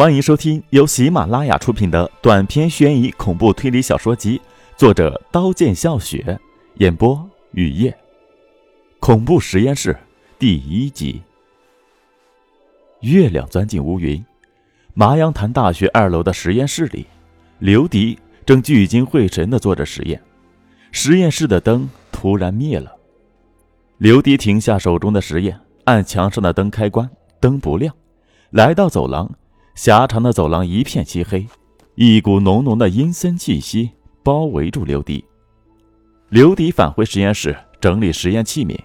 欢迎收听由喜马拉雅出品的短篇悬疑恐怖推理小说集，作者刀剑笑雪，演播雨夜。恐怖实验室第一集。月亮钻进乌云，麻阳潭大学二楼的实验室里，刘迪正聚精会神地做着实验。实验室的灯突然灭了，刘迪停下手中的实验，按墙上的灯开关，灯不亮，来到走廊。狭长的走廊一片漆黑，一股浓浓的阴森气息包围住刘迪。刘迪返回实验室整理实验器皿，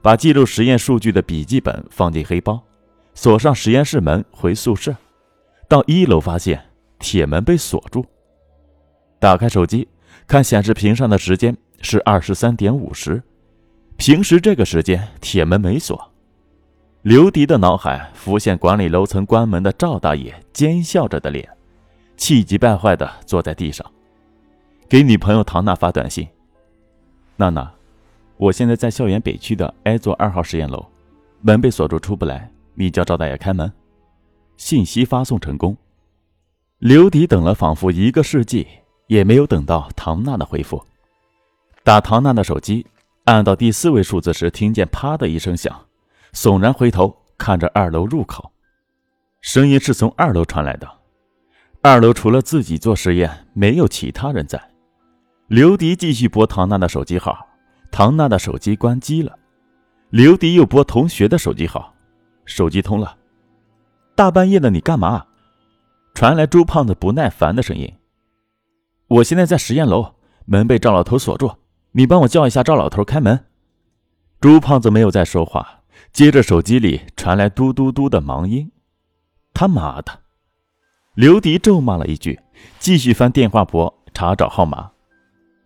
把记录实验数据的笔记本放进黑包，锁上实验室门，回宿舍。到一楼发现铁门被锁住，打开手机看显示屏上的时间是二十三点五十，平时这个时间铁门没锁。刘迪的脑海浮现管理楼层关门的赵大爷奸笑着的脸，气急败坏地坐在地上，给女朋友唐娜发短信：“娜娜，我现在在校园北区的 A 座二号实验楼，门被锁住出不来，你叫赵大爷开门。”信息发送成功。刘迪等了仿佛一个世纪，也没有等到唐娜的回复。打唐娜的手机，按到第四位数字时，听见“啪”的一声响。悚然回头看着二楼入口，声音是从二楼传来的。二楼除了自己做实验，没有其他人在。刘迪继续拨唐娜的手机号，唐娜的手机关机了。刘迪又拨同学的手机号，手机通了。大半夜的你干嘛？传来朱胖子不耐烦的声音：“我现在在实验楼，门被赵老头锁住，你帮我叫一下赵老头开门。”朱胖子没有再说话。接着，手机里传来嘟嘟嘟的忙音。他妈的！刘迪咒骂了一句，继续翻电话簿查找号码。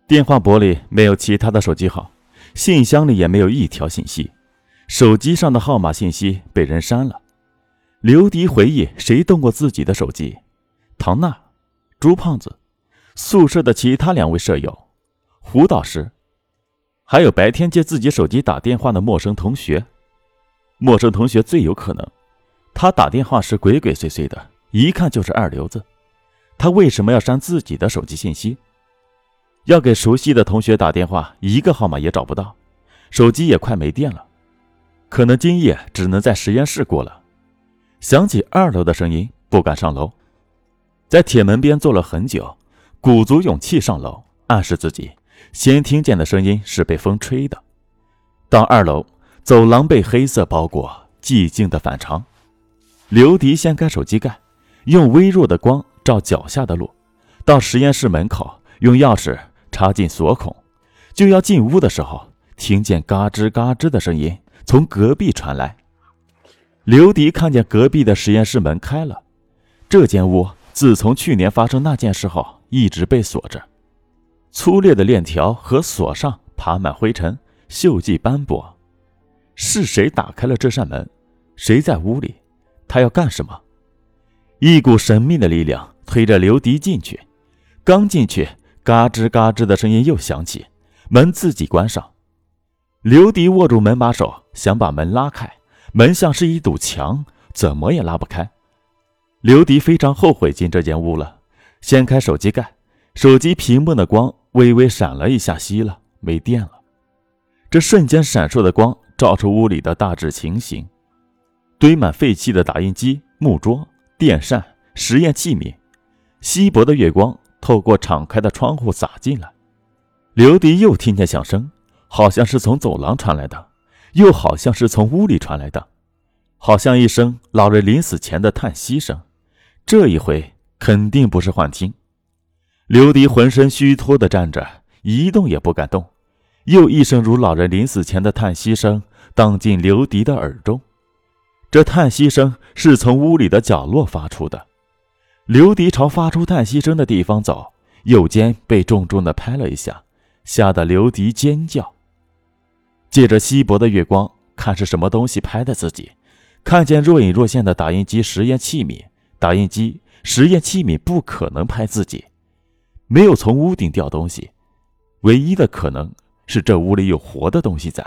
电话簿里没有其他的手机号，信箱里也没有一条信息，手机上的号码信息被人删了。刘迪回忆，谁动过自己的手机？唐娜、朱胖子、宿舍的其他两位舍友、胡导师，还有白天借自己手机打电话的陌生同学。陌生同学最有可能，他打电话时鬼鬼祟祟的，一看就是二流子。他为什么要删自己的手机信息？要给熟悉的同学打电话，一个号码也找不到，手机也快没电了，可能今夜只能在实验室过了。想起二楼的声音，不敢上楼，在铁门边坐了很久，鼓足勇气上楼，暗示自己先听见的声音是被风吹的。到二楼。走廊被黑色包裹，寂静的反常。刘迪掀开手机盖，用微弱的光照脚下的路，到实验室门口，用钥匙插进锁孔，就要进屋的时候，听见嘎吱嘎吱的声音从隔壁传来。刘迪看见隔壁的实验室门开了，这间屋自从去年发生那件事后一直被锁着，粗劣的链条和锁上爬满灰尘，锈迹斑驳。是谁打开了这扇门？谁在屋里？他要干什么？一股神秘的力量推着刘迪进去。刚进去，嘎吱嘎吱的声音又响起，门自己关上。刘迪握住门把手，想把门拉开，门像是一堵墙，怎么也拉不开。刘迪非常后悔进这间屋了。掀开手机盖，手机屏幕的光微微闪了一下，熄了，没电了。这瞬间闪烁的光。照出屋里的大致情形：堆满废弃的打印机、木桌、电扇、实验器皿。稀薄的月光透过敞开的窗户洒进来。刘迪又听见响声，好像是从走廊传来的，又好像是从屋里传来的，好像一声老人临死前的叹息声。这一回肯定不是幻听。刘迪浑身虚脱地站着，一动也不敢动。又一声如老人临死前的叹息声。荡进刘迪的耳中，这叹息声是从屋里的角落发出的。刘迪朝发出叹息声的地方走，右肩被重重的拍了一下，吓得刘迪尖叫。借着稀薄的月光，看是什么东西拍的自己，看见若隐若现的打印机实验器皿。打印机实验器皿不可能拍自己，没有从屋顶掉东西，唯一的可能是这屋里有活的东西在。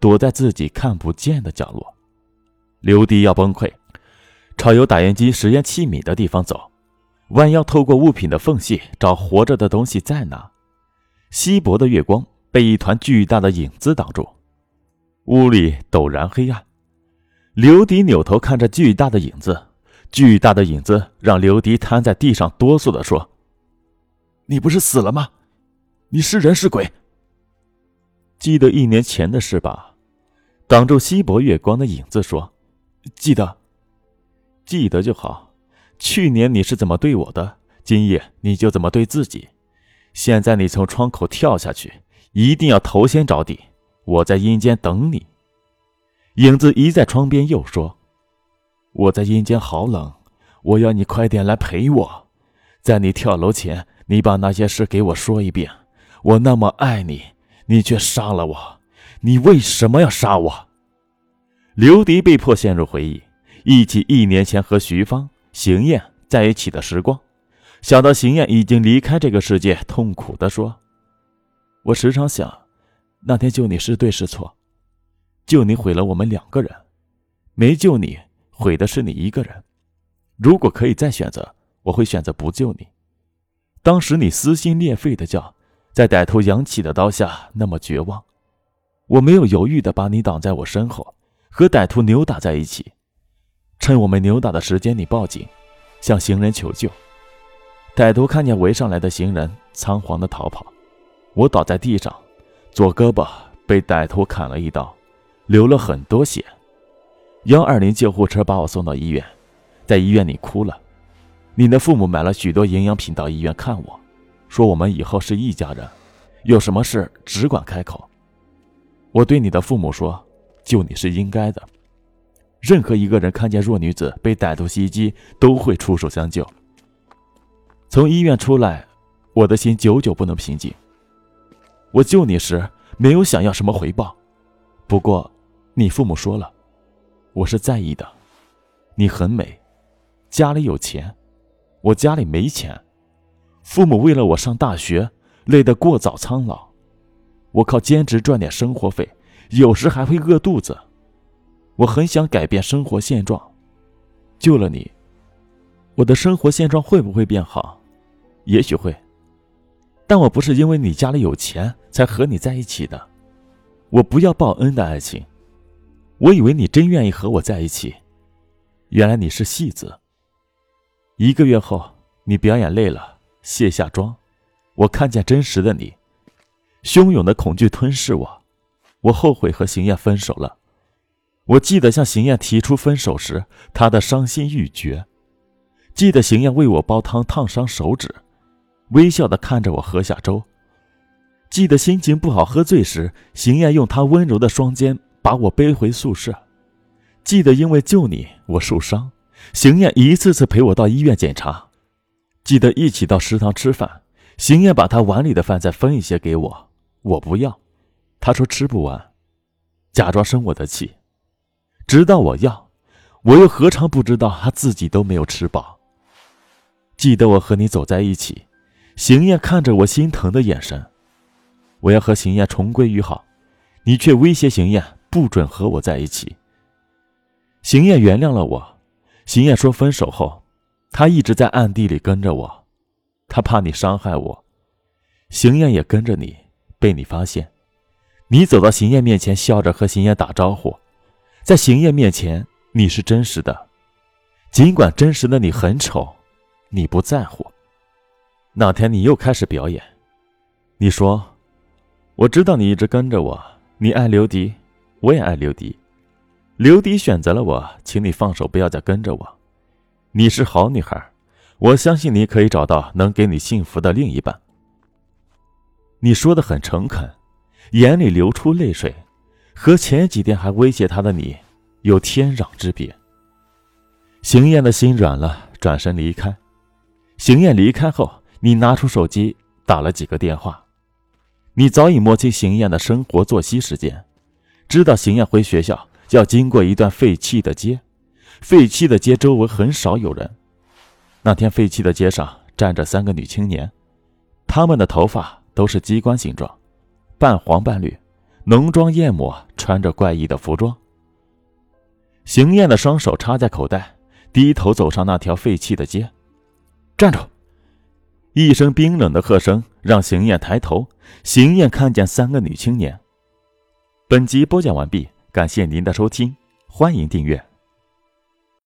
躲在自己看不见的角落，刘迪要崩溃。朝有打印机实验器皿的地方走，弯腰透过物品的缝隙找活着的东西在哪。稀薄的月光被一团巨大的影子挡住，屋里陡然黑暗。刘迪扭头看着巨大的影子，巨大的影子让刘迪瘫在地上哆嗦地说：“你不是死了吗？你是人是鬼？记得一年前的事吧？”挡住稀薄月光的影子说：“记得，记得就好。去年你是怎么对我的，今夜你就怎么对自己。现在你从窗口跳下去，一定要头先着地。我在阴间等你。”影子一在窗边又说：“我在阴间好冷，我要你快点来陪我。在你跳楼前，你把那些事给我说一遍。我那么爱你，你却杀了我。”你为什么要杀我？刘迪被迫陷入回忆，忆起一年前和徐芳、邢燕在一起的时光，想到邢燕已经离开这个世界，痛苦地说：“我时常想，那天救你是对是错？救你毁了我们两个人，没救你毁的是你一个人。如果可以再选择，我会选择不救你。当时你撕心裂肺的叫，在歹徒扬起的刀下那么绝望。”我没有犹豫的把你挡在我身后，和歹徒扭打在一起。趁我们扭打的时间，你报警，向行人求救。歹徒看见围上来的行人，仓皇的逃跑。我倒在地上，左胳膊被歹徒砍了一刀，流了很多血。幺二零救护车把我送到医院，在医院里哭了。你的父母买了许多营养品到医院看我，说我们以后是一家人，有什么事只管开口。我对你的父母说：“救你是应该的。任何一个人看见弱女子被歹徒袭击，都会出手相救。”从医院出来，我的心久久不能平静。我救你时没有想要什么回报，不过，你父母说了，我是在意的。你很美，家里有钱，我家里没钱。父母为了我上大学，累得过早苍老。我靠兼职赚点生活费，有时还会饿肚子。我很想改变生活现状，救了你，我的生活现状会不会变好？也许会。但我不是因为你家里有钱才和你在一起的，我不要报恩的爱情。我以为你真愿意和我在一起，原来你是戏子。一个月后，你表演累了，卸下妆，我看见真实的你。汹涌的恐惧吞噬我，我后悔和邢燕分手了。我记得向邢燕提出分手时，她的伤心欲绝；记得邢燕为我煲汤烫伤手指，微笑的看着我喝下粥；记得心情不好喝醉时，邢燕用她温柔的双肩把我背回宿舍；记得因为救你我受伤，邢燕一次次陪我到医院检查；记得一起到食堂吃饭，邢燕把她碗里的饭再分一些给我。我不要，他说吃不完，假装生我的气，直到我要，我又何尝不知道他自己都没有吃饱。记得我和你走在一起，邢燕看着我心疼的眼神，我要和邢燕重归于好，你却威胁邢燕不准和我在一起。邢燕原谅了我，邢燕说分手后，她一直在暗地里跟着我，她怕你伤害我，邢燕也跟着你。被你发现，你走到邢燕面前，笑着和邢燕打招呼，在邢燕面前你是真实的，尽管真实的你很丑，你不在乎。那天你又开始表演，你说：“我知道你一直跟着我，你爱刘迪，我也爱刘迪，刘迪选择了我，请你放手，不要再跟着我。你是好女孩，我相信你可以找到能给你幸福的另一半。”你说的很诚恳，眼里流出泪水，和前几天还威胁他的你有天壤之别。邢燕的心软了，转身离开。邢燕离开后，你拿出手机打了几个电话。你早已摸清邢燕的生活作息时间，知道邢燕回学校要经过一段废弃的街，废弃的街周围很少有人。那天废弃的街上站着三个女青年，她们的头发。都是机关形状，半黄半绿，浓妆艳抹，穿着怪异的服装。邢燕的双手插在口袋，低头走上那条废弃的街。站住！一声冰冷的喝声让邢燕抬头。邢燕看见三个女青年。本集播讲完毕，感谢您的收听，欢迎订阅。